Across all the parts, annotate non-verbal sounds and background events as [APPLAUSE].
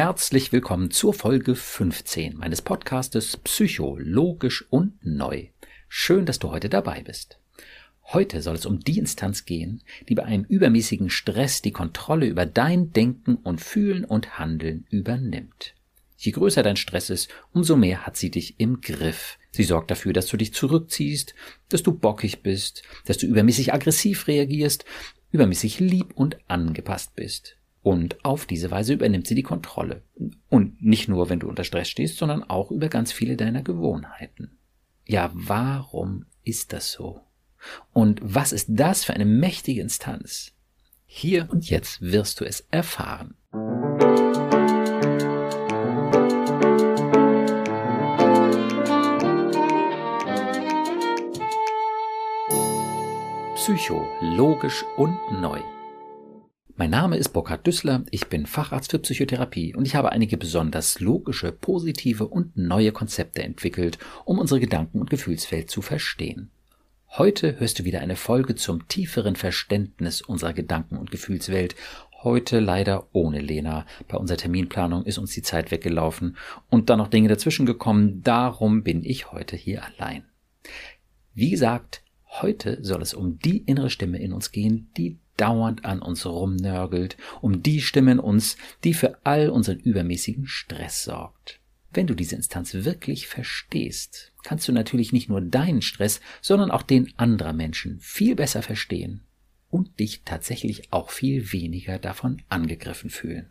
Herzlich willkommen zur Folge 15 meines Podcastes Psychologisch und Neu. Schön, dass du heute dabei bist. Heute soll es um die Instanz gehen, die bei einem übermäßigen Stress die Kontrolle über dein Denken und Fühlen und Handeln übernimmt. Je größer dein Stress ist, umso mehr hat sie dich im Griff. Sie sorgt dafür, dass du dich zurückziehst, dass du bockig bist, dass du übermäßig aggressiv reagierst, übermäßig lieb und angepasst bist. Und auf diese Weise übernimmt sie die Kontrolle. Und nicht nur, wenn du unter Stress stehst, sondern auch über ganz viele deiner Gewohnheiten. Ja, warum ist das so? Und was ist das für eine mächtige Instanz? Hier und jetzt wirst du es erfahren. Psycho, logisch und neu. Mein Name ist Burkhard Düssler, ich bin Facharzt für Psychotherapie und ich habe einige besonders logische, positive und neue Konzepte entwickelt, um unsere Gedanken- und Gefühlswelt zu verstehen. Heute hörst du wieder eine Folge zum tieferen Verständnis unserer Gedanken- und Gefühlswelt. Heute leider ohne Lena. Bei unserer Terminplanung ist uns die Zeit weggelaufen und dann noch Dinge dazwischen gekommen. Darum bin ich heute hier allein. Wie gesagt, Heute soll es um die innere Stimme in uns gehen, die dauernd an uns rumnörgelt, um die Stimme in uns, die für all unseren übermäßigen Stress sorgt. Wenn du diese Instanz wirklich verstehst, kannst du natürlich nicht nur deinen Stress, sondern auch den anderer Menschen viel besser verstehen und dich tatsächlich auch viel weniger davon angegriffen fühlen.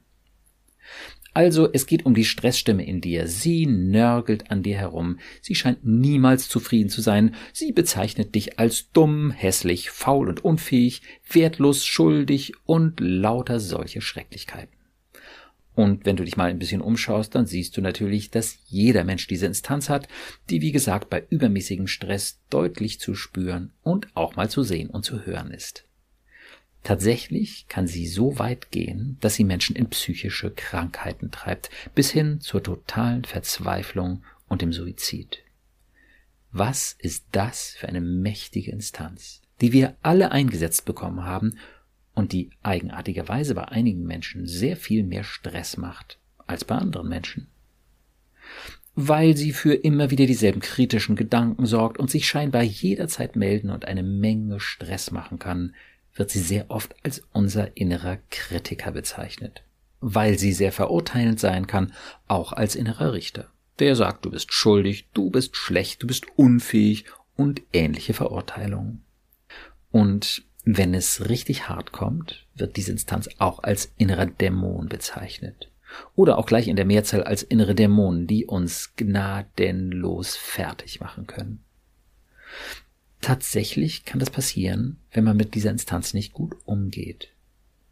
Also es geht um die Stressstimme in dir. Sie nörgelt an dir herum. Sie scheint niemals zufrieden zu sein. Sie bezeichnet dich als dumm, hässlich, faul und unfähig, wertlos, schuldig und lauter solche Schrecklichkeiten. Und wenn du dich mal ein bisschen umschaust, dann siehst du natürlich, dass jeder Mensch diese Instanz hat, die wie gesagt bei übermäßigem Stress deutlich zu spüren und auch mal zu sehen und zu hören ist. Tatsächlich kann sie so weit gehen, dass sie Menschen in psychische Krankheiten treibt, bis hin zur totalen Verzweiflung und dem Suizid. Was ist das für eine mächtige Instanz, die wir alle eingesetzt bekommen haben und die eigenartigerweise bei einigen Menschen sehr viel mehr Stress macht als bei anderen Menschen? Weil sie für immer wieder dieselben kritischen Gedanken sorgt und sich scheinbar jederzeit melden und eine Menge Stress machen kann, wird sie sehr oft als unser innerer Kritiker bezeichnet, weil sie sehr verurteilend sein kann, auch als innerer Richter. Der sagt, du bist schuldig, du bist schlecht, du bist unfähig und ähnliche Verurteilungen. Und wenn es richtig hart kommt, wird diese Instanz auch als innerer Dämon bezeichnet. Oder auch gleich in der Mehrzahl als innere Dämonen, die uns gnadenlos fertig machen können. Tatsächlich kann das passieren, wenn man mit dieser Instanz nicht gut umgeht.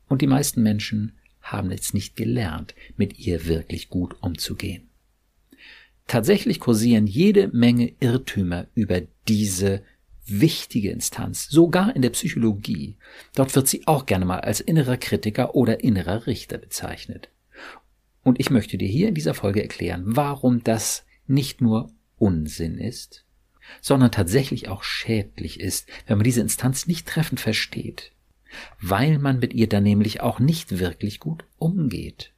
Und die meisten Menschen haben es nicht gelernt, mit ihr wirklich gut umzugehen. Tatsächlich kursieren jede Menge Irrtümer über diese wichtige Instanz, sogar in der Psychologie. Dort wird sie auch gerne mal als innerer Kritiker oder innerer Richter bezeichnet. Und ich möchte dir hier in dieser Folge erklären, warum das nicht nur Unsinn ist, sondern tatsächlich auch schädlich ist, wenn man diese Instanz nicht treffend versteht, weil man mit ihr dann nämlich auch nicht wirklich gut umgeht.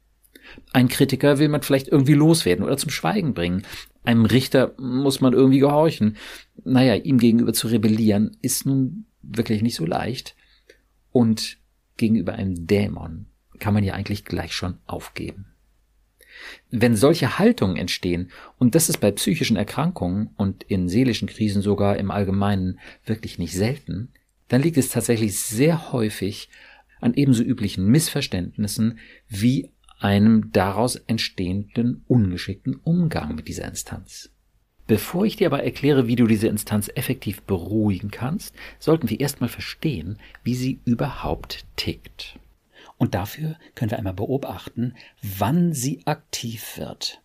Ein Kritiker will man vielleicht irgendwie loswerden oder zum Schweigen bringen. Einem Richter muss man irgendwie gehorchen. Naja, ihm gegenüber zu rebellieren ist nun wirklich nicht so leicht. Und gegenüber einem Dämon kann man ja eigentlich gleich schon aufgeben. Wenn solche Haltungen entstehen, und das ist bei psychischen Erkrankungen und in seelischen Krisen sogar im Allgemeinen wirklich nicht selten, dann liegt es tatsächlich sehr häufig an ebenso üblichen Missverständnissen wie einem daraus entstehenden ungeschickten Umgang mit dieser Instanz. Bevor ich dir aber erkläre, wie du diese Instanz effektiv beruhigen kannst, sollten wir erstmal verstehen, wie sie überhaupt tickt. Und dafür können wir einmal beobachten, wann sie aktiv wird.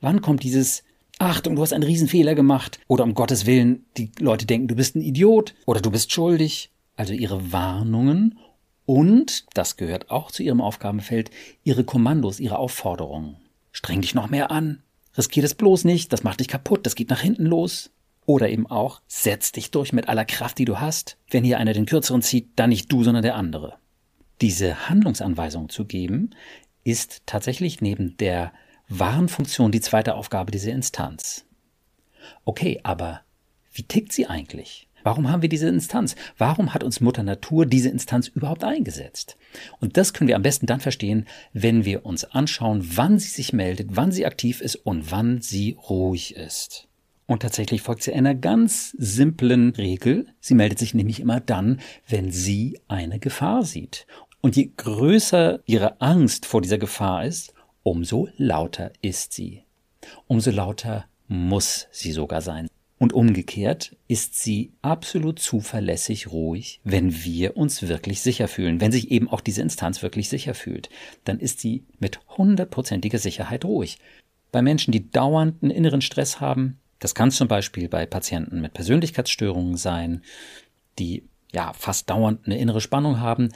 Wann kommt dieses Achtung, du hast einen Riesenfehler gemacht oder um Gottes Willen, die Leute denken, du bist ein Idiot oder du bist schuldig. Also ihre Warnungen und, das gehört auch zu ihrem Aufgabenfeld, ihre Kommandos, ihre Aufforderungen. Streng dich noch mehr an. Riskier das bloß nicht, das macht dich kaputt, das geht nach hinten los. Oder eben auch, setz dich durch mit aller Kraft, die du hast. Wenn hier einer den kürzeren zieht, dann nicht du, sondern der andere diese Handlungsanweisung zu geben, ist tatsächlich neben der Warnfunktion die zweite Aufgabe dieser Instanz. Okay, aber wie tickt sie eigentlich? Warum haben wir diese Instanz? Warum hat uns Mutter Natur diese Instanz überhaupt eingesetzt? Und das können wir am besten dann verstehen, wenn wir uns anschauen, wann sie sich meldet, wann sie aktiv ist und wann sie ruhig ist. Und tatsächlich folgt sie einer ganz simplen Regel. Sie meldet sich nämlich immer dann, wenn sie eine Gefahr sieht. Und je größer ihre Angst vor dieser Gefahr ist, umso lauter ist sie. Umso lauter muss sie sogar sein. Und umgekehrt ist sie absolut zuverlässig ruhig, wenn wir uns wirklich sicher fühlen, wenn sich eben auch diese Instanz wirklich sicher fühlt, dann ist sie mit hundertprozentiger Sicherheit ruhig. Bei Menschen, die dauernden inneren Stress haben, das kann zum Beispiel bei Patienten mit Persönlichkeitsstörungen sein, die ja fast dauernd eine innere Spannung haben.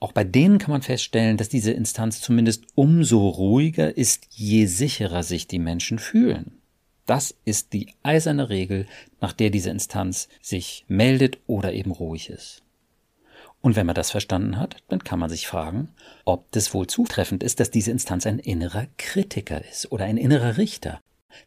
Auch bei denen kann man feststellen, dass diese Instanz zumindest umso ruhiger ist, je sicherer sich die Menschen fühlen. Das ist die eiserne Regel, nach der diese Instanz sich meldet oder eben ruhig ist. Und wenn man das verstanden hat, dann kann man sich fragen, ob das wohl zutreffend ist, dass diese Instanz ein innerer Kritiker ist oder ein innerer Richter.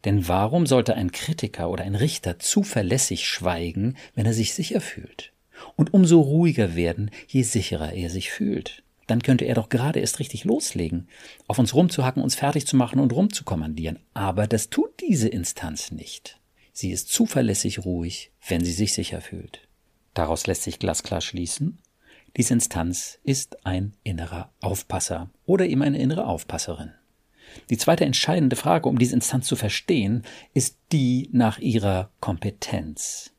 Denn warum sollte ein Kritiker oder ein Richter zuverlässig schweigen, wenn er sich sicher fühlt? Und umso ruhiger werden, je sicherer er sich fühlt dann könnte er doch gerade erst richtig loslegen, auf uns rumzuhacken, uns fertig zu machen und rumzukommandieren. Aber das tut diese Instanz nicht. Sie ist zuverlässig ruhig, wenn sie sich sicher fühlt. Daraus lässt sich glasklar schließen, diese Instanz ist ein innerer Aufpasser oder eben eine innere Aufpasserin. Die zweite entscheidende Frage, um diese Instanz zu verstehen, ist die nach ihrer Kompetenz.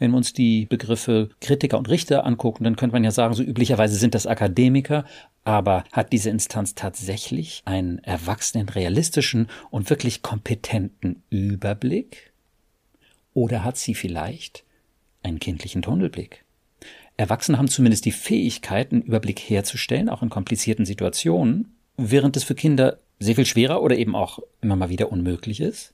Wenn wir uns die Begriffe Kritiker und Richter angucken, dann könnte man ja sagen, so üblicherweise sind das Akademiker, aber hat diese Instanz tatsächlich einen erwachsenen, realistischen und wirklich kompetenten Überblick? Oder hat sie vielleicht einen kindlichen Tunnelblick? Erwachsene haben zumindest die Fähigkeit, einen Überblick herzustellen, auch in komplizierten Situationen, während es für Kinder sehr viel schwerer oder eben auch immer mal wieder unmöglich ist.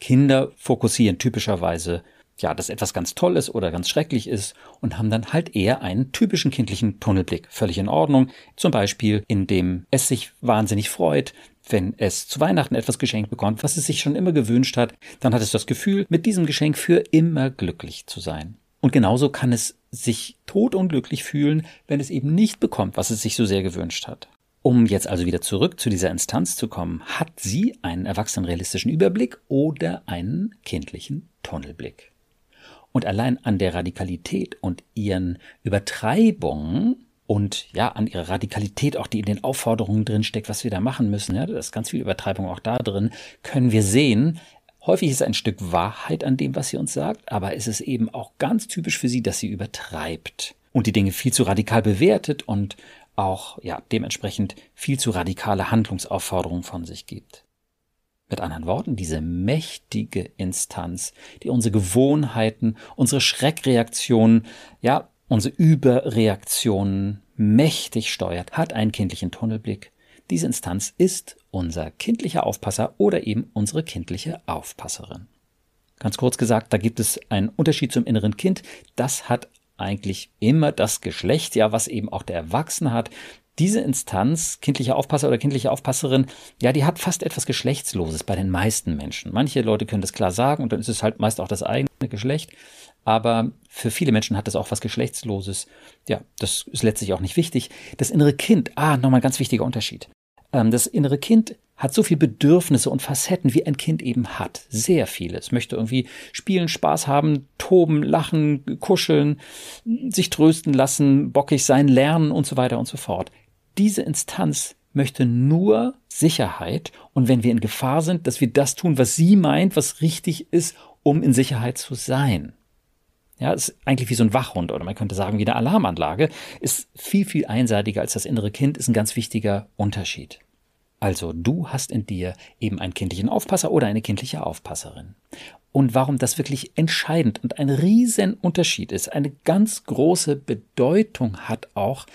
Kinder fokussieren typischerweise ja, dass etwas ganz toll ist oder ganz schrecklich ist und haben dann halt eher einen typischen kindlichen Tunnelblick. Völlig in Ordnung. Zum Beispiel, indem es sich wahnsinnig freut, wenn es zu Weihnachten etwas geschenkt bekommt, was es sich schon immer gewünscht hat, dann hat es das Gefühl, mit diesem Geschenk für immer glücklich zu sein. Und genauso kann es sich totunglücklich fühlen, wenn es eben nicht bekommt, was es sich so sehr gewünscht hat. Um jetzt also wieder zurück zu dieser Instanz zu kommen, hat sie einen erwachsenenrealistischen Überblick oder einen kindlichen Tunnelblick? Und allein an der Radikalität und ihren Übertreibungen und ja, an ihrer Radikalität, auch die in den Aufforderungen drin steckt, was wir da machen müssen, ja, da ist ganz viel Übertreibung auch da drin, können wir sehen, häufig ist ein Stück Wahrheit an dem, was sie uns sagt, aber es ist eben auch ganz typisch für sie, dass sie übertreibt und die Dinge viel zu radikal bewertet und auch, ja, dementsprechend viel zu radikale Handlungsaufforderungen von sich gibt. Mit anderen Worten, diese mächtige Instanz, die unsere Gewohnheiten, unsere Schreckreaktionen, ja, unsere Überreaktionen mächtig steuert, hat einen kindlichen Tunnelblick. Diese Instanz ist unser kindlicher Aufpasser oder eben unsere kindliche Aufpasserin. Ganz kurz gesagt, da gibt es einen Unterschied zum inneren Kind. Das hat eigentlich immer das Geschlecht, ja, was eben auch der Erwachsene hat diese Instanz, kindliche Aufpasser oder kindliche Aufpasserin, ja, die hat fast etwas Geschlechtsloses bei den meisten Menschen. Manche Leute können das klar sagen und dann ist es halt meist auch das eigene Geschlecht. Aber für viele Menschen hat das auch was Geschlechtsloses. Ja, das ist letztlich auch nicht wichtig. Das innere Kind, ah, nochmal ein ganz wichtiger Unterschied. Ähm, das innere Kind hat so viele Bedürfnisse und Facetten, wie ein Kind eben hat. Sehr viele. Es möchte irgendwie spielen, Spaß haben, toben, lachen, kuscheln, sich trösten lassen, bockig sein, lernen und so weiter und so fort. Diese Instanz möchte nur Sicherheit und wenn wir in Gefahr sind, dass wir das tun, was sie meint, was richtig ist, um in Sicherheit zu sein. Ja, ist eigentlich wie so ein Wachhund oder man könnte sagen wie eine Alarmanlage, ist viel, viel einseitiger als das innere Kind, ist ein ganz wichtiger Unterschied. Also du hast in dir eben einen kindlichen Aufpasser oder eine kindliche Aufpasserin. Und warum das wirklich entscheidend und ein riesen Unterschied ist, eine ganz große Bedeutung hat auch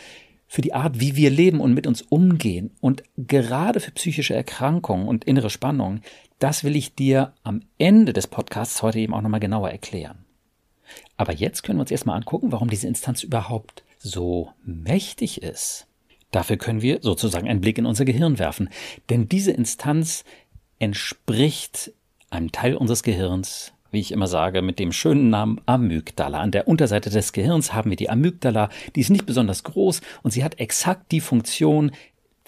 für die Art, wie wir leben und mit uns umgehen und gerade für psychische Erkrankungen und innere Spannungen, das will ich dir am Ende des Podcasts heute eben auch nochmal genauer erklären. Aber jetzt können wir uns erstmal angucken, warum diese Instanz überhaupt so mächtig ist. Dafür können wir sozusagen einen Blick in unser Gehirn werfen. Denn diese Instanz entspricht einem Teil unseres Gehirns, wie ich immer sage, mit dem schönen Namen Amygdala. An der Unterseite des Gehirns haben wir die Amygdala, die ist nicht besonders groß und sie hat exakt die Funktion,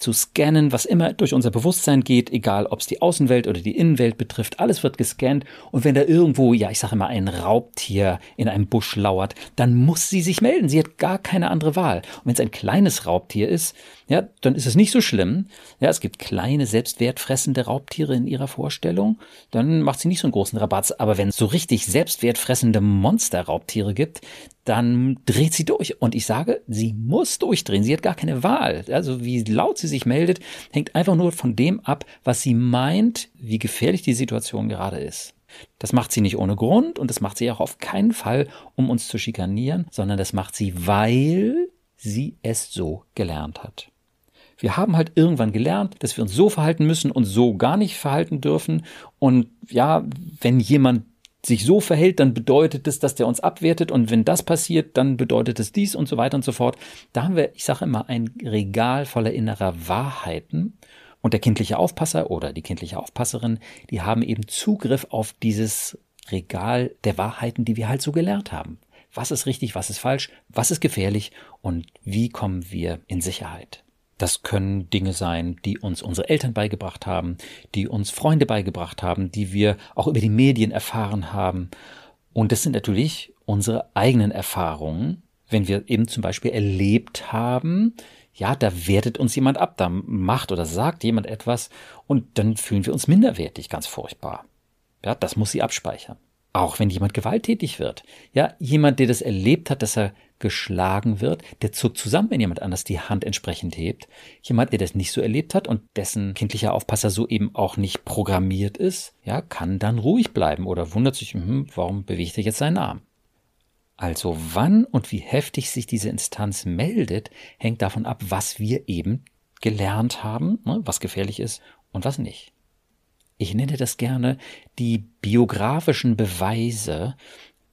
zu scannen, was immer durch unser Bewusstsein geht, egal ob es die Außenwelt oder die Innenwelt betrifft, alles wird gescannt und wenn da irgendwo, ja, ich sage immer, ein Raubtier in einem Busch lauert, dann muss sie sich melden. Sie hat gar keine andere Wahl. Und wenn es ein kleines Raubtier ist, ja, dann ist es nicht so schlimm. Ja, es gibt kleine, selbstwertfressende Raubtiere in ihrer Vorstellung, dann macht sie nicht so einen großen Rabatz. Aber wenn es so richtig selbstwertfressende Monster-Raubtiere gibt, dann dreht sie durch. Und ich sage, sie muss durchdrehen. Sie hat gar keine Wahl. Also wie laut sie sich meldet, hängt einfach nur von dem ab, was sie meint, wie gefährlich die Situation gerade ist. Das macht sie nicht ohne Grund und das macht sie auch auf keinen Fall, um uns zu schikanieren, sondern das macht sie, weil sie es so gelernt hat. Wir haben halt irgendwann gelernt, dass wir uns so verhalten müssen und so gar nicht verhalten dürfen. Und ja, wenn jemand sich so verhält, dann bedeutet es, dass der uns abwertet und wenn das passiert, dann bedeutet es dies und so weiter und so fort. Da haben wir, ich sage immer, ein Regal voller innerer Wahrheiten und der kindliche Aufpasser oder die kindliche Aufpasserin, die haben eben Zugriff auf dieses Regal der Wahrheiten, die wir halt so gelernt haben. Was ist richtig, was ist falsch, was ist gefährlich und wie kommen wir in Sicherheit? Das können Dinge sein, die uns unsere Eltern beigebracht haben, die uns Freunde beigebracht haben, die wir auch über die Medien erfahren haben. Und das sind natürlich unsere eigenen Erfahrungen, wenn wir eben zum Beispiel erlebt haben, ja, da wertet uns jemand ab, da macht oder sagt jemand etwas und dann fühlen wir uns minderwertig, ganz furchtbar. Ja, das muss sie abspeichern. Auch wenn jemand gewalttätig wird. Ja, jemand, der das erlebt hat, dass er geschlagen wird, der zuckt zusammen, wenn jemand anders die Hand entsprechend hebt. Jemand, der das nicht so erlebt hat und dessen kindlicher Aufpasser so eben auch nicht programmiert ist, ja, kann dann ruhig bleiben oder wundert sich, hm, warum bewegt er jetzt seinen Arm? Also wann und wie heftig sich diese Instanz meldet, hängt davon ab, was wir eben gelernt haben, ne, was gefährlich ist und was nicht. Ich nenne das gerne die biografischen Beweise.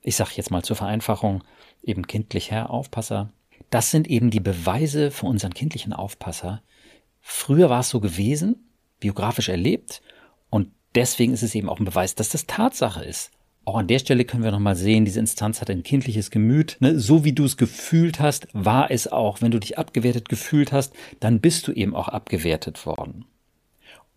Ich sage jetzt mal zur Vereinfachung, eben kindlicher Aufpasser. Das sind eben die Beweise für unseren kindlichen Aufpasser. Früher war es so gewesen, biografisch erlebt, und deswegen ist es eben auch ein Beweis, dass das Tatsache ist. Auch an der Stelle können wir nochmal sehen, diese Instanz hat ein kindliches Gemüt. Ne? So wie du es gefühlt hast, war es auch. Wenn du dich abgewertet gefühlt hast, dann bist du eben auch abgewertet worden.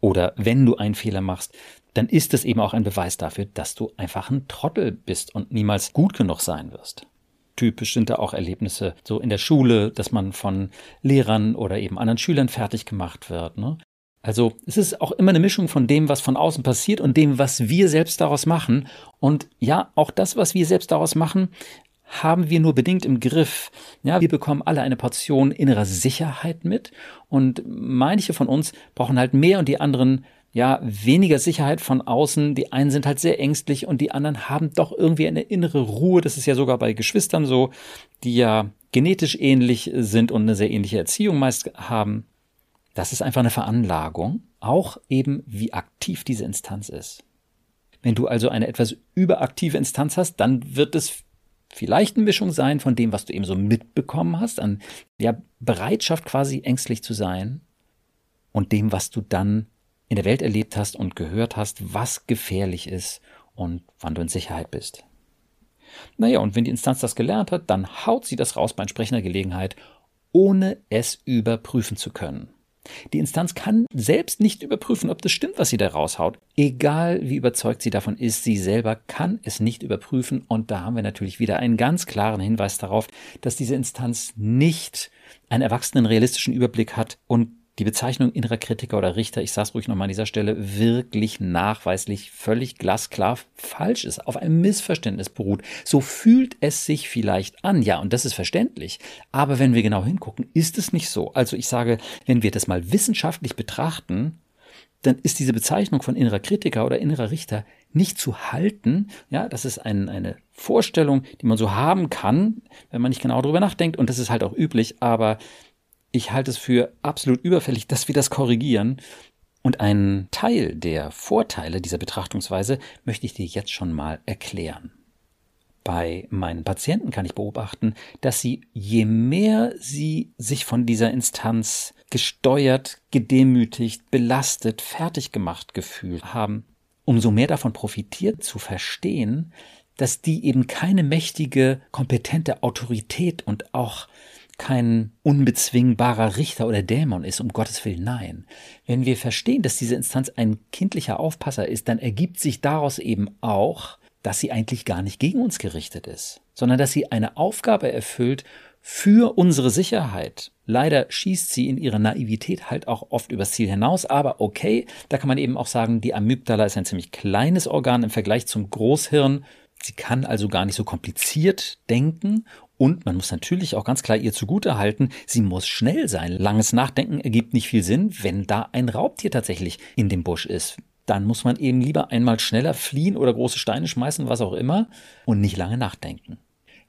Oder wenn du einen Fehler machst, dann ist es eben auch ein Beweis dafür, dass du einfach ein Trottel bist und niemals gut genug sein wirst typisch sind da auch Erlebnisse so in der Schule, dass man von Lehrern oder eben anderen Schülern fertig gemacht wird. Ne? Also es ist auch immer eine Mischung von dem, was von außen passiert und dem, was wir selbst daraus machen. Und ja, auch das, was wir selbst daraus machen, haben wir nur bedingt im Griff. Ja, wir bekommen alle eine Portion innerer Sicherheit mit und manche von uns brauchen halt mehr und die anderen ja, weniger Sicherheit von außen. Die einen sind halt sehr ängstlich und die anderen haben doch irgendwie eine innere Ruhe. Das ist ja sogar bei Geschwistern so, die ja genetisch ähnlich sind und eine sehr ähnliche Erziehung meist haben. Das ist einfach eine Veranlagung, auch eben wie aktiv diese Instanz ist. Wenn du also eine etwas überaktive Instanz hast, dann wird es vielleicht eine Mischung sein von dem, was du eben so mitbekommen hast, an ja, Bereitschaft quasi ängstlich zu sein und dem, was du dann in der Welt erlebt hast und gehört hast, was gefährlich ist und wann du in Sicherheit bist. Naja, und wenn die Instanz das gelernt hat, dann haut sie das raus bei entsprechender Gelegenheit, ohne es überprüfen zu können. Die Instanz kann selbst nicht überprüfen, ob das stimmt, was sie da raushaut. Egal wie überzeugt sie davon ist, sie selber kann es nicht überprüfen. Und da haben wir natürlich wieder einen ganz klaren Hinweis darauf, dass diese Instanz nicht einen erwachsenen realistischen Überblick hat und die Bezeichnung innerer Kritiker oder Richter, ich sage es ruhig nochmal an dieser Stelle, wirklich nachweislich völlig glasklar falsch ist, auf einem Missverständnis beruht. So fühlt es sich vielleicht an, ja, und das ist verständlich. Aber wenn wir genau hingucken, ist es nicht so. Also ich sage, wenn wir das mal wissenschaftlich betrachten, dann ist diese Bezeichnung von innerer Kritiker oder innerer Richter nicht zu halten. Ja, das ist ein, eine Vorstellung, die man so haben kann, wenn man nicht genau darüber nachdenkt. Und das ist halt auch üblich. Aber ich halte es für absolut überfällig, dass wir das korrigieren. Und einen Teil der Vorteile dieser Betrachtungsweise möchte ich dir jetzt schon mal erklären. bei meinen Patienten kann ich beobachten, dass sie, je mehr sie sich von dieser Instanz gesteuert, gedemütigt, belastet, fertig gemacht gefühlt haben, umso mehr davon profitiert zu verstehen, dass die eben keine mächtige, kompetente Autorität und auch kein unbezwingbarer Richter oder Dämon ist, um Gottes Willen, nein. Wenn wir verstehen, dass diese Instanz ein kindlicher Aufpasser ist, dann ergibt sich daraus eben auch, dass sie eigentlich gar nicht gegen uns gerichtet ist, sondern dass sie eine Aufgabe erfüllt für unsere Sicherheit. Leider schießt sie in ihrer Naivität halt auch oft übers Ziel hinaus, aber okay, da kann man eben auch sagen, die Amygdala ist ein ziemlich kleines Organ im Vergleich zum Großhirn. Sie kann also gar nicht so kompliziert denken und man muss natürlich auch ganz klar ihr zugute halten, sie muss schnell sein. Langes Nachdenken ergibt nicht viel Sinn, wenn da ein Raubtier tatsächlich in dem Busch ist dann muss man eben lieber einmal schneller fliehen oder große Steine schmeißen, was auch immer, und nicht lange nachdenken.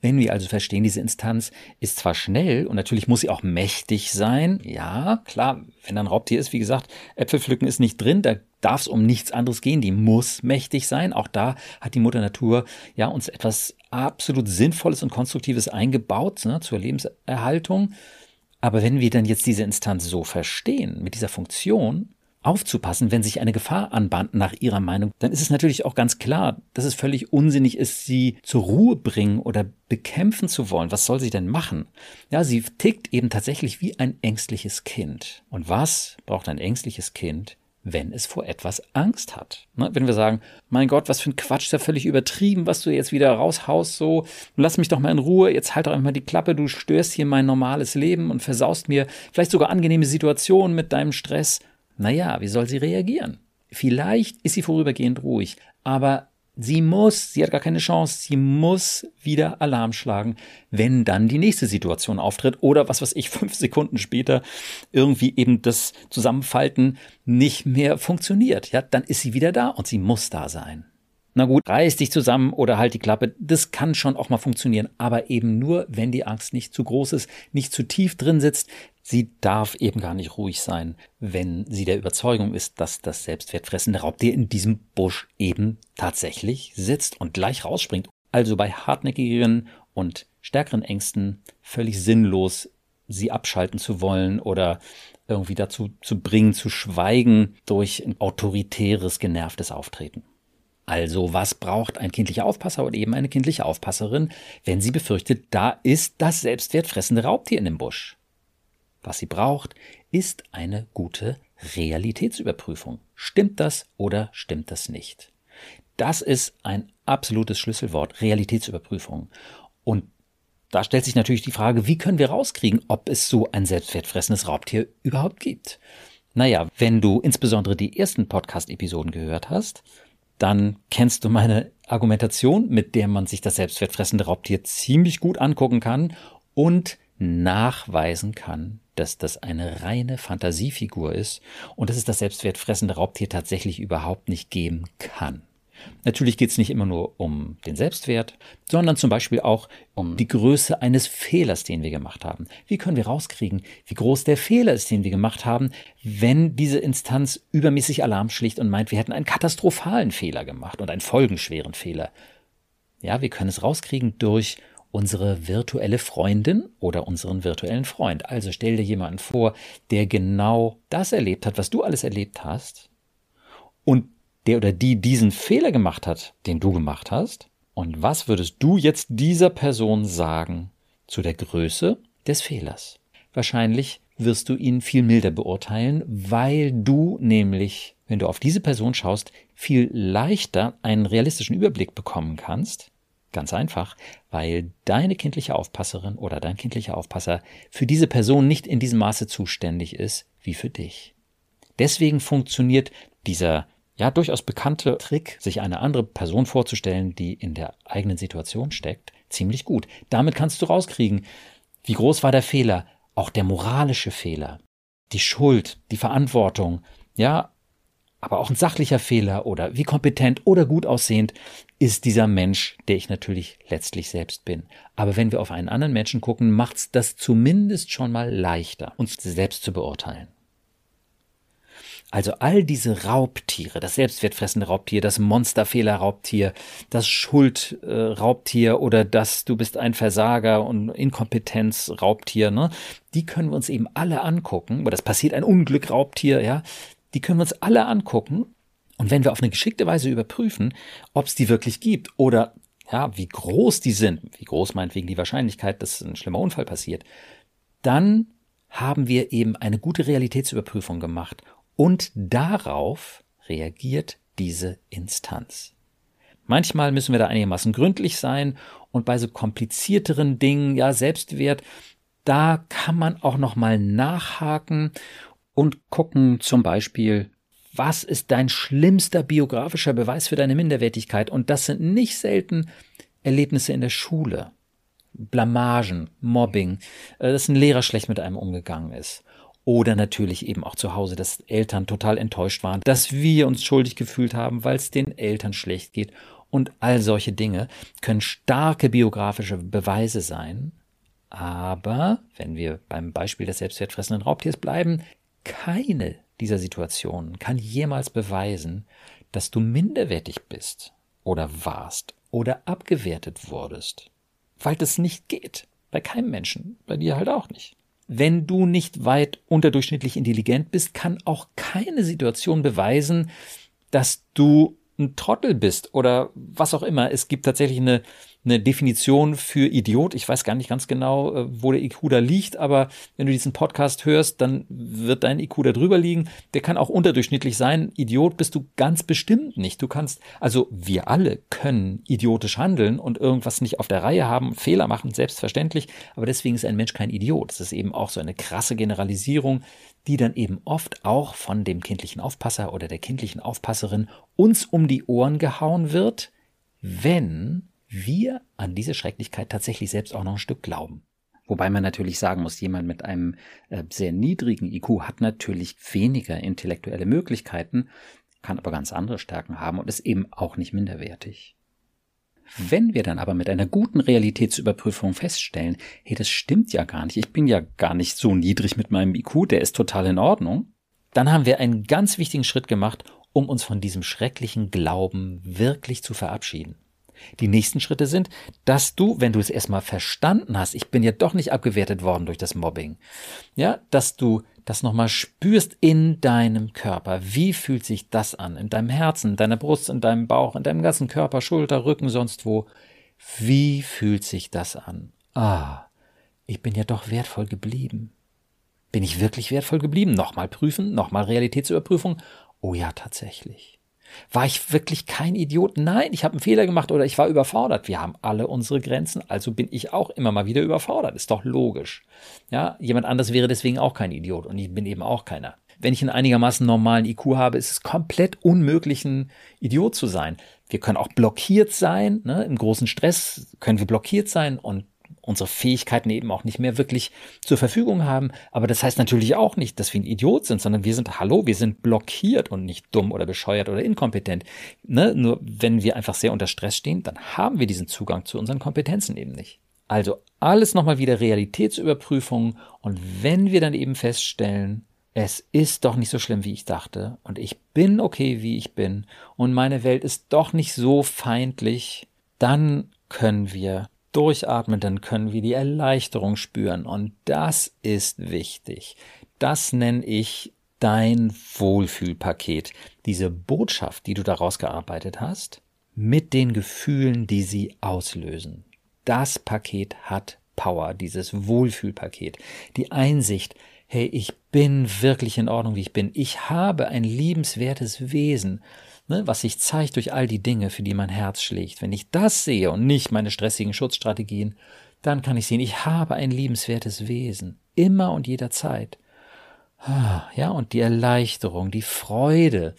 Wenn wir also verstehen, diese Instanz ist zwar schnell und natürlich muss sie auch mächtig sein, ja, klar, wenn ein Raubtier ist, wie gesagt, Äpfel pflücken ist nicht drin, da darf es um nichts anderes gehen, die muss mächtig sein. Auch da hat die Mutter Natur ja uns etwas absolut Sinnvolles und Konstruktives eingebaut ne, zur Lebenserhaltung. Aber wenn wir dann jetzt diese Instanz so verstehen, mit dieser Funktion, aufzupassen, wenn sich eine Gefahr anbahnt nach ihrer Meinung, dann ist es natürlich auch ganz klar, dass es völlig unsinnig ist, sie zur Ruhe bringen oder bekämpfen zu wollen. Was soll sie denn machen? Ja, sie tickt eben tatsächlich wie ein ängstliches Kind. Und was braucht ein ängstliches Kind? Wenn es vor etwas Angst hat. Ne? Wenn wir sagen, mein Gott, was für ein Quatsch, ist ja völlig übertrieben, was du jetzt wieder raushaust, so, lass mich doch mal in Ruhe, jetzt halt doch einmal die Klappe, du störst hier mein normales Leben und versaust mir vielleicht sogar angenehme Situationen mit deinem Stress. Naja, wie soll sie reagieren? Vielleicht ist sie vorübergehend ruhig, aber sie muss, sie hat gar keine Chance, sie muss wieder Alarm schlagen, wenn dann die nächste Situation auftritt oder was weiß ich, [LAUGHS] fünf Sekunden später irgendwie eben das Zusammenfalten nicht mehr funktioniert. Ja, dann ist sie wieder da und sie muss da sein. Na gut, reiß dich zusammen oder halt die Klappe. Das kann schon auch mal funktionieren, aber eben nur, wenn die Angst nicht zu groß ist, nicht zu tief drin sitzt. Sie darf eben gar nicht ruhig sein, wenn sie der Überzeugung ist, dass das selbstwertfressende Raubtier in diesem Busch eben tatsächlich sitzt und gleich rausspringt. Also bei hartnäckigeren und stärkeren Ängsten völlig sinnlos, sie abschalten zu wollen oder irgendwie dazu zu bringen, zu schweigen durch ein autoritäres, genervtes Auftreten. Also, was braucht ein kindlicher Aufpasser oder eben eine kindliche Aufpasserin, wenn sie befürchtet, da ist das selbstwertfressende Raubtier in dem Busch? Was sie braucht, ist eine gute Realitätsüberprüfung. Stimmt das oder stimmt das nicht? Das ist ein absolutes Schlüsselwort, Realitätsüberprüfung. Und da stellt sich natürlich die Frage, wie können wir rauskriegen, ob es so ein selbstwertfressendes Raubtier überhaupt gibt? Naja, wenn du insbesondere die ersten Podcast-Episoden gehört hast, dann kennst du meine Argumentation, mit der man sich das selbstwertfressende Raubtier ziemlich gut angucken kann und nachweisen kann, dass das eine reine Fantasiefigur ist und dass es das selbstwertfressende Raubtier tatsächlich überhaupt nicht geben kann. Natürlich geht es nicht immer nur um den Selbstwert, sondern zum Beispiel auch um die Größe eines Fehlers, den wir gemacht haben. Wie können wir rauskriegen, wie groß der Fehler ist, den wir gemacht haben, wenn diese Instanz übermäßig Alarm schlicht und meint, wir hätten einen katastrophalen Fehler gemacht und einen folgenschweren Fehler? Ja, wir können es rauskriegen durch unsere virtuelle Freundin oder unseren virtuellen Freund. Also stell dir jemanden vor, der genau das erlebt hat, was du alles erlebt hast und der oder die diesen Fehler gemacht hat, den du gemacht hast? Und was würdest du jetzt dieser Person sagen zu der Größe des Fehlers? Wahrscheinlich wirst du ihn viel milder beurteilen, weil du nämlich, wenn du auf diese Person schaust, viel leichter einen realistischen Überblick bekommen kannst. Ganz einfach, weil deine kindliche Aufpasserin oder dein kindlicher Aufpasser für diese Person nicht in diesem Maße zuständig ist wie für dich. Deswegen funktioniert dieser ja durchaus bekannte Trick, sich eine andere Person vorzustellen, die in der eigenen Situation steckt, ziemlich gut. Damit kannst du rauskriegen, wie groß war der Fehler, auch der moralische Fehler, die Schuld, die Verantwortung, ja, aber auch ein sachlicher Fehler oder wie kompetent oder gut aussehend ist dieser Mensch, der ich natürlich letztlich selbst bin. Aber wenn wir auf einen anderen Menschen gucken, macht's das zumindest schon mal leichter, uns selbst zu beurteilen. Also all diese Raubtiere, das selbstwertfressende Raubtier, das Monsterfehler-Raubtier, das Schuld-Raubtier oder das du bist ein Versager und Inkompetenz-Raubtier, ne? Die können wir uns eben alle angucken. Oder das passiert ein Unglück-Raubtier, ja? Die können wir uns alle angucken. Und wenn wir auf eine geschickte Weise überprüfen, ob es die wirklich gibt oder ja, wie groß die sind, wie groß meinetwegen die Wahrscheinlichkeit, dass ein schlimmer Unfall passiert, dann haben wir eben eine gute Realitätsüberprüfung gemacht und darauf reagiert diese Instanz. Manchmal müssen wir da einigermaßen gründlich sein und bei so komplizierteren Dingen, ja, Selbstwert, da kann man auch nochmal nachhaken und gucken zum Beispiel, was ist dein schlimmster biografischer Beweis für deine Minderwertigkeit? Und das sind nicht selten Erlebnisse in der Schule. Blamagen, Mobbing, äh, dass ein Lehrer schlecht mit einem umgegangen ist. Oder natürlich eben auch zu Hause, dass Eltern total enttäuscht waren, dass wir uns schuldig gefühlt haben, weil es den Eltern schlecht geht. Und all solche Dinge können starke biografische Beweise sein. Aber, wenn wir beim Beispiel des selbstwertfressenden Raubtiers bleiben, keine dieser Situationen kann jemals beweisen, dass du minderwertig bist oder warst oder abgewertet wurdest. Weil das nicht geht. Bei keinem Menschen. Bei dir halt auch nicht. Wenn du nicht weit unterdurchschnittlich intelligent bist, kann auch keine Situation beweisen, dass du ein Trottel bist oder was auch immer. Es gibt tatsächlich eine eine Definition für Idiot. Ich weiß gar nicht ganz genau, äh, wo der IQ da liegt, aber wenn du diesen Podcast hörst, dann wird dein IQ da drüber liegen. Der kann auch unterdurchschnittlich sein. Idiot bist du ganz bestimmt nicht. Du kannst, also wir alle können idiotisch handeln und irgendwas nicht auf der Reihe haben, Fehler machen, selbstverständlich. Aber deswegen ist ein Mensch kein Idiot. Das ist eben auch so eine krasse Generalisierung, die dann eben oft auch von dem kindlichen Aufpasser oder der kindlichen Aufpasserin uns um die Ohren gehauen wird, wenn wir an diese Schrecklichkeit tatsächlich selbst auch noch ein Stück glauben. Wobei man natürlich sagen muss, jemand mit einem äh, sehr niedrigen IQ hat natürlich weniger intellektuelle Möglichkeiten, kann aber ganz andere Stärken haben und ist eben auch nicht minderwertig. Wenn wir dann aber mit einer guten Realitätsüberprüfung feststellen, hey, das stimmt ja gar nicht, ich bin ja gar nicht so niedrig mit meinem IQ, der ist total in Ordnung, dann haben wir einen ganz wichtigen Schritt gemacht, um uns von diesem schrecklichen Glauben wirklich zu verabschieden. Die nächsten Schritte sind, dass du, wenn du es erstmal verstanden hast, ich bin ja doch nicht abgewertet worden durch das Mobbing, ja, dass du das nochmal spürst in deinem Körper. Wie fühlt sich das an? In deinem Herzen, in deiner Brust, in deinem Bauch, in deinem ganzen Körper, Schulter, Rücken, sonst wo. Wie fühlt sich das an? Ah, ich bin ja doch wertvoll geblieben. Bin ich wirklich wertvoll geblieben? Nochmal prüfen, nochmal Realitätsüberprüfung. Oh ja, tatsächlich. War ich wirklich kein Idiot? Nein, ich habe einen Fehler gemacht oder ich war überfordert. Wir haben alle unsere Grenzen, also bin ich auch immer mal wieder überfordert. Ist doch logisch. Ja, jemand anderes wäre deswegen auch kein Idiot und ich bin eben auch keiner. Wenn ich einen einigermaßen normalen IQ habe, ist es komplett unmöglich, ein Idiot zu sein. Wir können auch blockiert sein, ne? im großen Stress können wir blockiert sein und unsere Fähigkeiten eben auch nicht mehr wirklich zur Verfügung haben. Aber das heißt natürlich auch nicht, dass wir ein Idiot sind, sondern wir sind, hallo, wir sind blockiert und nicht dumm oder bescheuert oder inkompetent. Ne? Nur wenn wir einfach sehr unter Stress stehen, dann haben wir diesen Zugang zu unseren Kompetenzen eben nicht. Also alles nochmal wieder Realitätsüberprüfung und wenn wir dann eben feststellen, es ist doch nicht so schlimm, wie ich dachte und ich bin okay, wie ich bin und meine Welt ist doch nicht so feindlich, dann können wir durchatmen, dann können wir die Erleichterung spüren. Und das ist wichtig. Das nenne ich dein Wohlfühlpaket. Diese Botschaft, die du daraus gearbeitet hast, mit den Gefühlen, die sie auslösen. Das Paket hat Power, dieses Wohlfühlpaket. Die Einsicht, hey, ich bin wirklich in Ordnung, wie ich bin. Ich habe ein liebenswertes Wesen ne, was sich zeigt durch all die Dinge, für die mein Herz schlägt. Wenn ich das sehe und nicht meine stressigen Schutzstrategien, dann kann ich sehen, ich habe ein liebenswertes Wesen, immer und jederzeit. Ah, ja, und die Erleichterung, die Freude,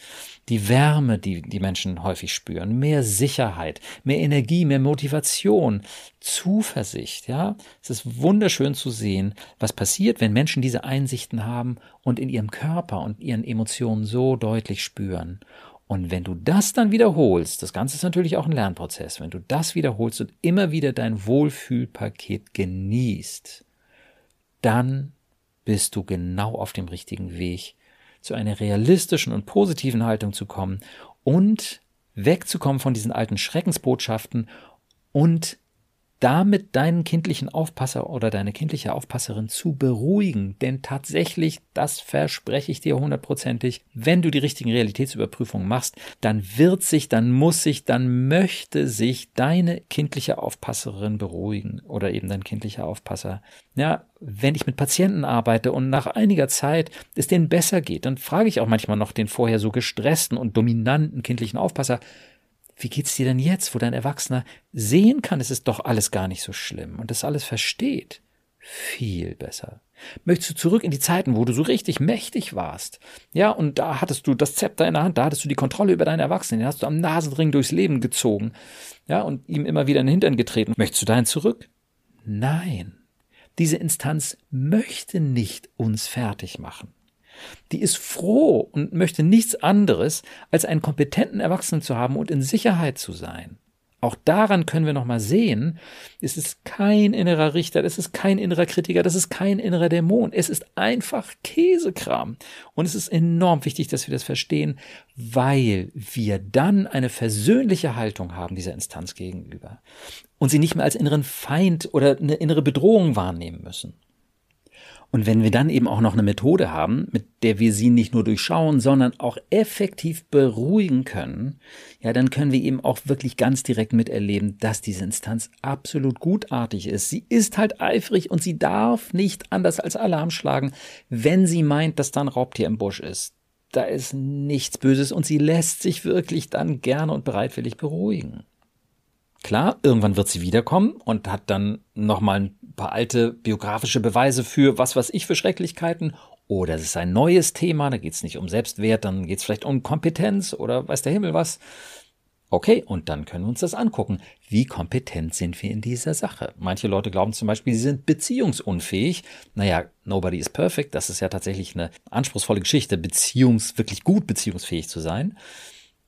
die Wärme, die die Menschen häufig spüren, mehr Sicherheit, mehr Energie, mehr Motivation, Zuversicht, ja. Es ist wunderschön zu sehen, was passiert, wenn Menschen diese Einsichten haben und in ihrem Körper und ihren Emotionen so deutlich spüren. Und wenn du das dann wiederholst, das Ganze ist natürlich auch ein Lernprozess, wenn du das wiederholst und immer wieder dein Wohlfühlpaket genießt, dann bist du genau auf dem richtigen Weg zu einer realistischen und positiven Haltung zu kommen und wegzukommen von diesen alten Schreckensbotschaften und damit deinen kindlichen Aufpasser oder deine kindliche Aufpasserin zu beruhigen. Denn tatsächlich, das verspreche ich dir hundertprozentig, wenn du die richtigen Realitätsüberprüfungen machst, dann wird sich, dann muss sich, dann möchte sich deine kindliche Aufpasserin beruhigen oder eben dein kindlicher Aufpasser. Ja, wenn ich mit Patienten arbeite und nach einiger Zeit es denen besser geht, dann frage ich auch manchmal noch den vorher so gestressten und dominanten kindlichen Aufpasser, wie geht's dir denn jetzt, wo dein Erwachsener sehen kann, es ist doch alles gar nicht so schlimm und das alles versteht? Viel besser. Möchtest du zurück in die Zeiten, wo du so richtig mächtig warst? Ja, und da hattest du das Zepter in der Hand, da hattest du die Kontrolle über deinen Erwachsenen, den hast du am Nasenring durchs Leben gezogen, ja, und ihm immer wieder in den Hintern getreten. Möchtest du dahin zurück? Nein. Diese Instanz möchte nicht uns fertig machen die ist froh und möchte nichts anderes, als einen kompetenten Erwachsenen zu haben und in Sicherheit zu sein. Auch daran können wir nochmal sehen, es ist kein innerer Richter, es ist kein innerer Kritiker, das ist kein innerer Dämon, es ist einfach Käsekram. Und es ist enorm wichtig, dass wir das verstehen, weil wir dann eine versöhnliche Haltung haben dieser Instanz gegenüber und sie nicht mehr als inneren Feind oder eine innere Bedrohung wahrnehmen müssen. Und wenn wir dann eben auch noch eine Methode haben, mit der wir sie nicht nur durchschauen, sondern auch effektiv beruhigen können, ja, dann können wir eben auch wirklich ganz direkt miterleben, dass diese Instanz absolut gutartig ist. Sie ist halt eifrig und sie darf nicht anders als Alarm schlagen, wenn sie meint, dass da ein Raubtier im Busch ist. Da ist nichts Böses und sie lässt sich wirklich dann gerne und bereitwillig beruhigen. Klar, irgendwann wird sie wiederkommen und hat dann nochmal ein paar alte biografische Beweise für was weiß ich für Schrecklichkeiten. Oder es ist ein neues Thema, da geht es nicht um Selbstwert, dann geht es vielleicht um Kompetenz oder weiß der Himmel was. Okay, und dann können wir uns das angucken. Wie kompetent sind wir in dieser Sache? Manche Leute glauben zum Beispiel, sie sind beziehungsunfähig. Naja, nobody is perfect. Das ist ja tatsächlich eine anspruchsvolle Geschichte, beziehungs, wirklich gut beziehungsfähig zu sein.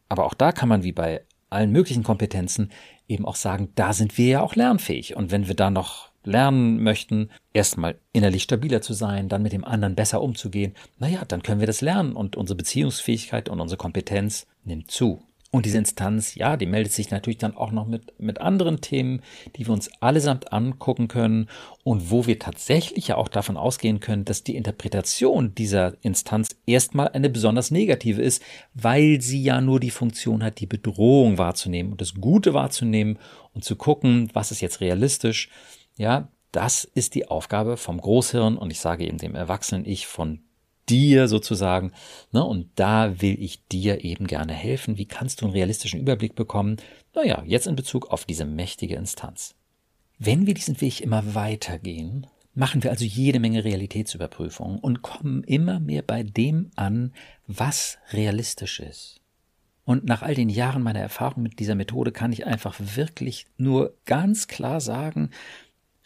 Aber auch da kann man wie bei allen möglichen Kompetenzen eben auch sagen, da sind wir ja auch lernfähig. Und wenn wir da noch lernen möchten, erstmal innerlich stabiler zu sein, dann mit dem anderen besser umzugehen, naja, dann können wir das lernen und unsere Beziehungsfähigkeit und unsere Kompetenz nimmt zu. Und diese Instanz, ja, die meldet sich natürlich dann auch noch mit, mit anderen Themen, die wir uns allesamt angucken können und wo wir tatsächlich ja auch davon ausgehen können, dass die Interpretation dieser Instanz erstmal eine besonders negative ist, weil sie ja nur die Funktion hat, die Bedrohung wahrzunehmen und das Gute wahrzunehmen und zu gucken, was ist jetzt realistisch. Ja, das ist die Aufgabe vom Großhirn und ich sage eben dem Erwachsenen Ich von dir sozusagen. Ne? Und da will ich dir eben gerne helfen. Wie kannst du einen realistischen Überblick bekommen? Naja, jetzt in Bezug auf diese mächtige Instanz. Wenn wir diesen Weg immer weitergehen, machen wir also jede Menge Realitätsüberprüfungen und kommen immer mehr bei dem an, was realistisch ist. Und nach all den Jahren meiner Erfahrung mit dieser Methode kann ich einfach wirklich nur ganz klar sagen,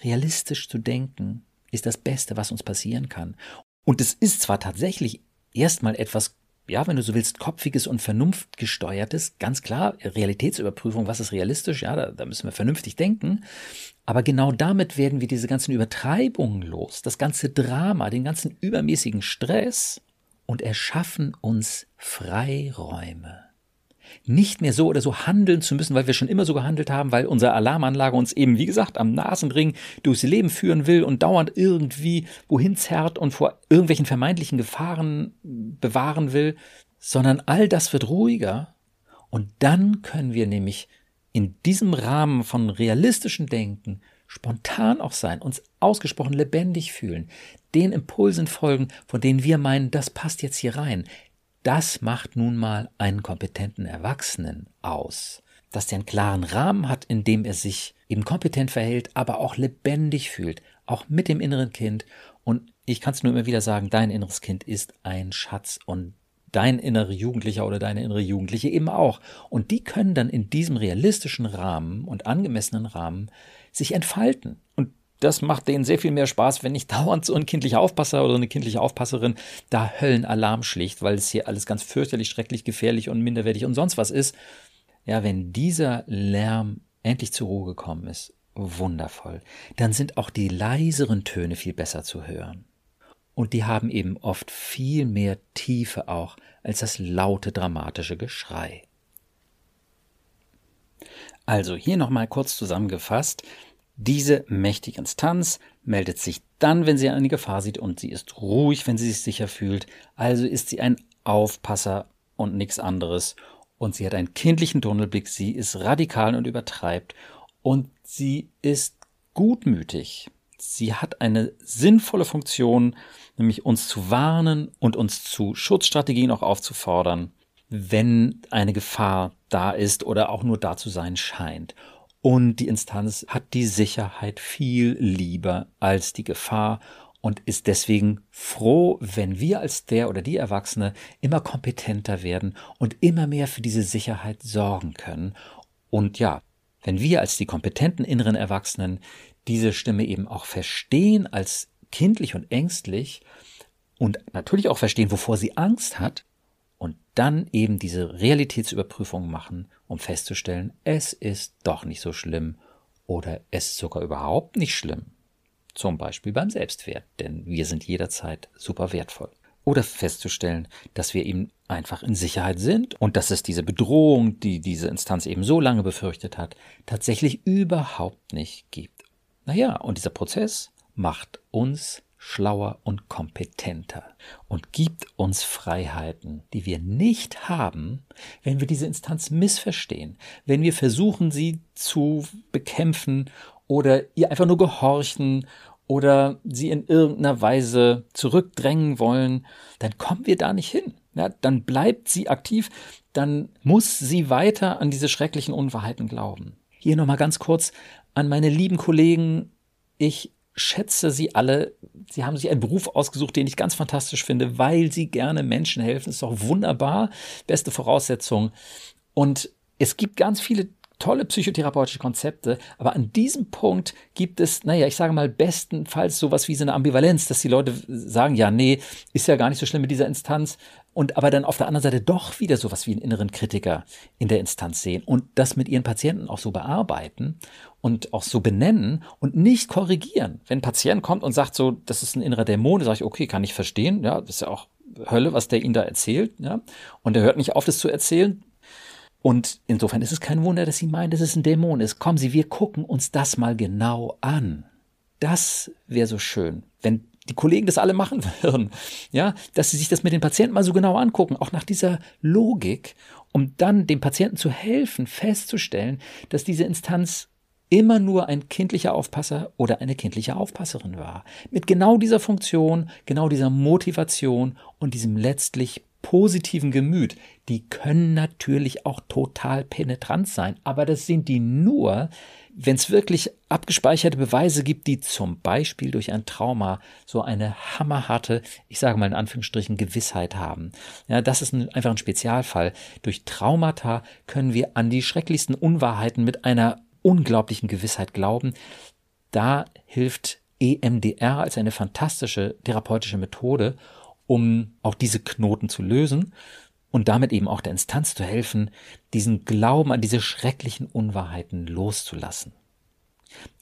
realistisch zu denken ist das Beste, was uns passieren kann. Und es ist zwar tatsächlich erstmal etwas, ja, wenn du so willst, kopfiges und vernunftgesteuertes, ganz klar, Realitätsüberprüfung, was ist realistisch, ja, da, da müssen wir vernünftig denken. Aber genau damit werden wir diese ganzen Übertreibungen los, das ganze Drama, den ganzen übermäßigen Stress und erschaffen uns Freiräume nicht mehr so oder so handeln zu müssen, weil wir schon immer so gehandelt haben, weil unsere Alarmanlage uns eben, wie gesagt, am Nasenring durchs Leben führen will und dauernd irgendwie wohin zerrt und vor irgendwelchen vermeintlichen Gefahren bewahren will, sondern all das wird ruhiger und dann können wir nämlich in diesem Rahmen von realistischem Denken spontan auch sein, uns ausgesprochen lebendig fühlen, den Impulsen folgen, von denen wir meinen, das passt jetzt hier rein. Das macht nun mal einen kompetenten Erwachsenen aus, dass der einen klaren Rahmen hat, in dem er sich eben kompetent verhält, aber auch lebendig fühlt, auch mit dem inneren Kind. Und ich kann es nur immer wieder sagen, dein inneres Kind ist ein Schatz und dein innerer Jugendlicher oder deine innere Jugendliche eben auch. Und die können dann in diesem realistischen Rahmen und angemessenen Rahmen sich entfalten. Und das macht denen sehr viel mehr Spaß, wenn nicht [LAUGHS] dauernd so ein kindlicher Aufpasser oder eine kindliche Aufpasserin da Höllenalarm schlicht, weil es hier alles ganz fürchterlich, schrecklich, gefährlich und minderwertig und sonst was ist. Ja, wenn dieser Lärm endlich zur Ruhe gekommen ist, wundervoll, dann sind auch die leiseren Töne viel besser zu hören. und die haben eben oft viel mehr Tiefe auch als das laute dramatische Geschrei. Also hier nochmal kurz zusammengefasst. Diese mächtige Instanz meldet sich dann, wenn sie eine Gefahr sieht und sie ist ruhig, wenn sie sich sicher fühlt. Also ist sie ein Aufpasser und nichts anderes. Und sie hat einen kindlichen Tunnelblick, sie ist radikal und übertreibt und sie ist gutmütig. Sie hat eine sinnvolle Funktion, nämlich uns zu warnen und uns zu Schutzstrategien auch aufzufordern, wenn eine Gefahr da ist oder auch nur da zu sein scheint. Und die Instanz hat die Sicherheit viel lieber als die Gefahr und ist deswegen froh, wenn wir als der oder die Erwachsene immer kompetenter werden und immer mehr für diese Sicherheit sorgen können. Und ja, wenn wir als die kompetenten inneren Erwachsenen diese Stimme eben auch verstehen als kindlich und ängstlich und natürlich auch verstehen, wovor sie Angst hat, und dann eben diese Realitätsüberprüfung machen, um festzustellen, es ist doch nicht so schlimm oder es ist sogar überhaupt nicht schlimm. Zum Beispiel beim Selbstwert, denn wir sind jederzeit super wertvoll. Oder festzustellen, dass wir eben einfach in Sicherheit sind und dass es diese Bedrohung, die diese Instanz eben so lange befürchtet hat, tatsächlich überhaupt nicht gibt. Naja, und dieser Prozess macht uns schlauer und kompetenter und gibt uns Freiheiten, die wir nicht haben, wenn wir diese Instanz missverstehen, wenn wir versuchen, sie zu bekämpfen oder ihr einfach nur gehorchen oder sie in irgendeiner Weise zurückdrängen wollen, dann kommen wir da nicht hin. Ja, dann bleibt sie aktiv, dann muss sie weiter an diese schrecklichen Unwahrheiten glauben. Hier nochmal ganz kurz an meine lieben Kollegen. Ich schätze sie alle. Sie haben sich einen Beruf ausgesucht, den ich ganz fantastisch finde, weil sie gerne Menschen helfen. Ist doch wunderbar. Beste Voraussetzung. Und es gibt ganz viele tolle psychotherapeutische Konzepte, aber an diesem Punkt gibt es, naja, ich sage mal, bestenfalls sowas wie so eine Ambivalenz, dass die Leute sagen, ja, nee, ist ja gar nicht so schlimm mit dieser Instanz, und aber dann auf der anderen Seite doch wieder sowas wie einen inneren Kritiker in der Instanz sehen und das mit ihren Patienten auch so bearbeiten und auch so benennen und nicht korrigieren. Wenn ein Patient kommt und sagt so, das ist ein innerer Dämon, sage ich, okay, kann ich verstehen, ja, das ist ja auch Hölle, was der ihnen da erzählt, ja, und er hört nicht auf, das zu erzählen. Und insofern ist es kein Wunder, dass sie meinen, dass es ein Dämon ist. Kommen Sie, wir gucken uns das mal genau an. Das wäre so schön, wenn die Kollegen das alle machen [LAUGHS] würden, ja, dass sie sich das mit den Patienten mal so genau angucken, auch nach dieser Logik, um dann dem Patienten zu helfen, festzustellen, dass diese Instanz immer nur ein kindlicher Aufpasser oder eine kindliche Aufpasserin war. Mit genau dieser Funktion, genau dieser Motivation und diesem letztlich positiven Gemüt. Die können natürlich auch total penetrant sein, aber das sind die nur, wenn es wirklich abgespeicherte Beweise gibt, die zum Beispiel durch ein Trauma so eine hammerharte, ich sage mal in Anführungsstrichen, Gewissheit haben. Ja, das ist ein, einfach ein Spezialfall. Durch Traumata können wir an die schrecklichsten Unwahrheiten mit einer unglaublichen Gewissheit glauben. Da hilft EMDR als eine fantastische therapeutische Methode, um auch diese Knoten zu lösen und damit eben auch der Instanz zu helfen, diesen Glauben an diese schrecklichen Unwahrheiten loszulassen.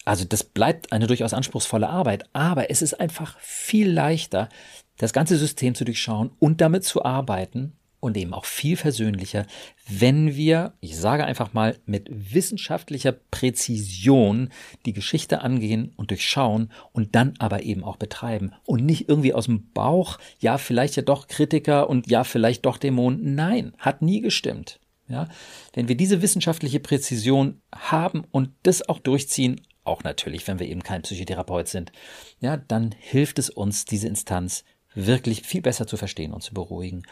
Also das bleibt eine durchaus anspruchsvolle Arbeit, aber es ist einfach viel leichter, das ganze System zu durchschauen und damit zu arbeiten und eben auch viel versöhnlicher, wenn wir, ich sage einfach mal, mit wissenschaftlicher Präzision die Geschichte angehen und durchschauen und dann aber eben auch betreiben und nicht irgendwie aus dem Bauch, ja, vielleicht ja doch Kritiker und ja, vielleicht doch Dämonen. Nein, hat nie gestimmt. Ja, wenn wir diese wissenschaftliche Präzision haben und das auch durchziehen, auch natürlich, wenn wir eben kein Psychotherapeut sind, ja, dann hilft es uns, diese Instanz wirklich viel besser zu verstehen und zu beruhigen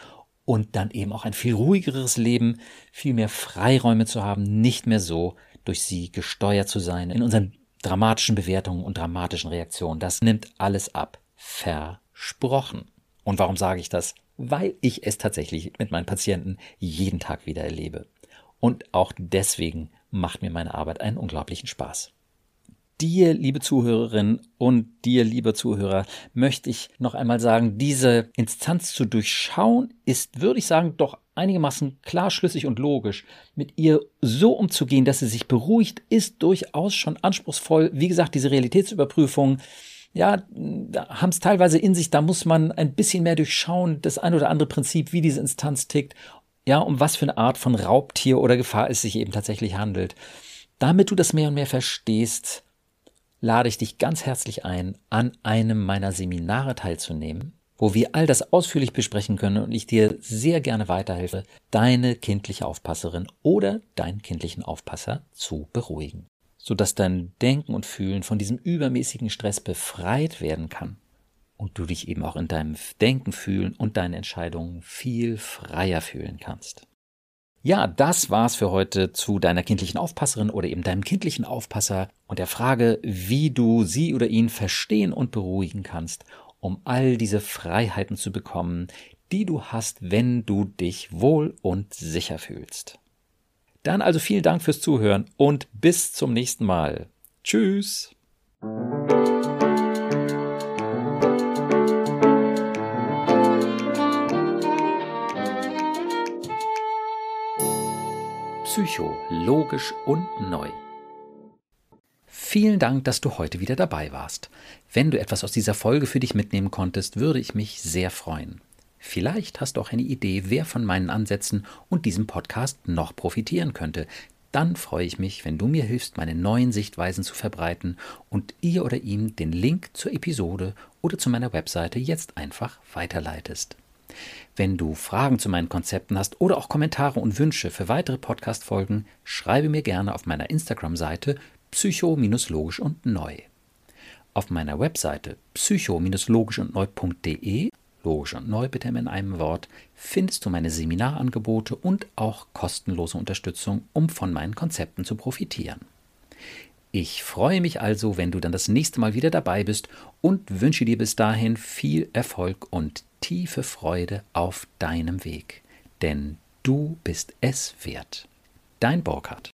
und dann eben auch ein viel ruhigeres Leben, viel mehr Freiräume zu haben, nicht mehr so durch sie gesteuert zu sein in unseren dramatischen Bewertungen und dramatischen Reaktionen. Das nimmt alles ab. Versprochen. Und warum sage ich das? Weil ich es tatsächlich mit meinen Patienten jeden Tag wieder erlebe. Und auch deswegen macht mir meine Arbeit einen unglaublichen Spaß dir, liebe Zuhörerin und dir, lieber Zuhörer, möchte ich noch einmal sagen, diese Instanz zu durchschauen ist, würde ich sagen, doch einigermaßen klar, schlüssig und logisch. Mit ihr so umzugehen, dass sie sich beruhigt, ist durchaus schon anspruchsvoll. Wie gesagt, diese Realitätsüberprüfung, ja, haben es teilweise in sich, da muss man ein bisschen mehr durchschauen, das ein oder andere Prinzip, wie diese Instanz tickt, ja, um was für eine Art von Raubtier oder Gefahr es sich eben tatsächlich handelt. Damit du das mehr und mehr verstehst, lade ich dich ganz herzlich ein, an einem meiner Seminare teilzunehmen, wo wir all das ausführlich besprechen können und ich dir sehr gerne weiterhelfe, deine kindliche Aufpasserin oder deinen kindlichen Aufpasser zu beruhigen sodass dein Denken und Fühlen von diesem übermäßigen Stress befreit werden kann und du dich eben auch in deinem Denken, Fühlen und deinen Entscheidungen viel freier fühlen kannst. Ja, das war's für heute zu deiner kindlichen Aufpasserin oder eben deinem kindlichen Aufpasser und der Frage, wie du sie oder ihn verstehen und beruhigen kannst, um all diese Freiheiten zu bekommen, die du hast, wenn du dich wohl und sicher fühlst. Dann also vielen Dank fürs Zuhören und bis zum nächsten Mal. Tschüss. Psycho, logisch und neu. Vielen Dank, dass du heute wieder dabei warst. Wenn du etwas aus dieser Folge für dich mitnehmen konntest, würde ich mich sehr freuen. Vielleicht hast du auch eine Idee, wer von meinen Ansätzen und diesem Podcast noch profitieren könnte. Dann freue ich mich, wenn du mir hilfst, meine neuen Sichtweisen zu verbreiten und ihr oder ihm den Link zur Episode oder zu meiner Webseite jetzt einfach weiterleitest. Wenn du Fragen zu meinen Konzepten hast oder auch Kommentare und Wünsche für weitere Podcast-Folgen, schreibe mir gerne auf meiner Instagram-Seite psycho-logisch und neu. Auf meiner Webseite psycho-logisch und neu.de logisch und neu bitte in einem Wort, findest du meine Seminarangebote und auch kostenlose Unterstützung, um von meinen Konzepten zu profitieren. Ich freue mich also, wenn du dann das nächste Mal wieder dabei bist und wünsche dir bis dahin viel Erfolg und tiefe Freude auf deinem Weg. Denn du bist es wert. Dein Burkhard.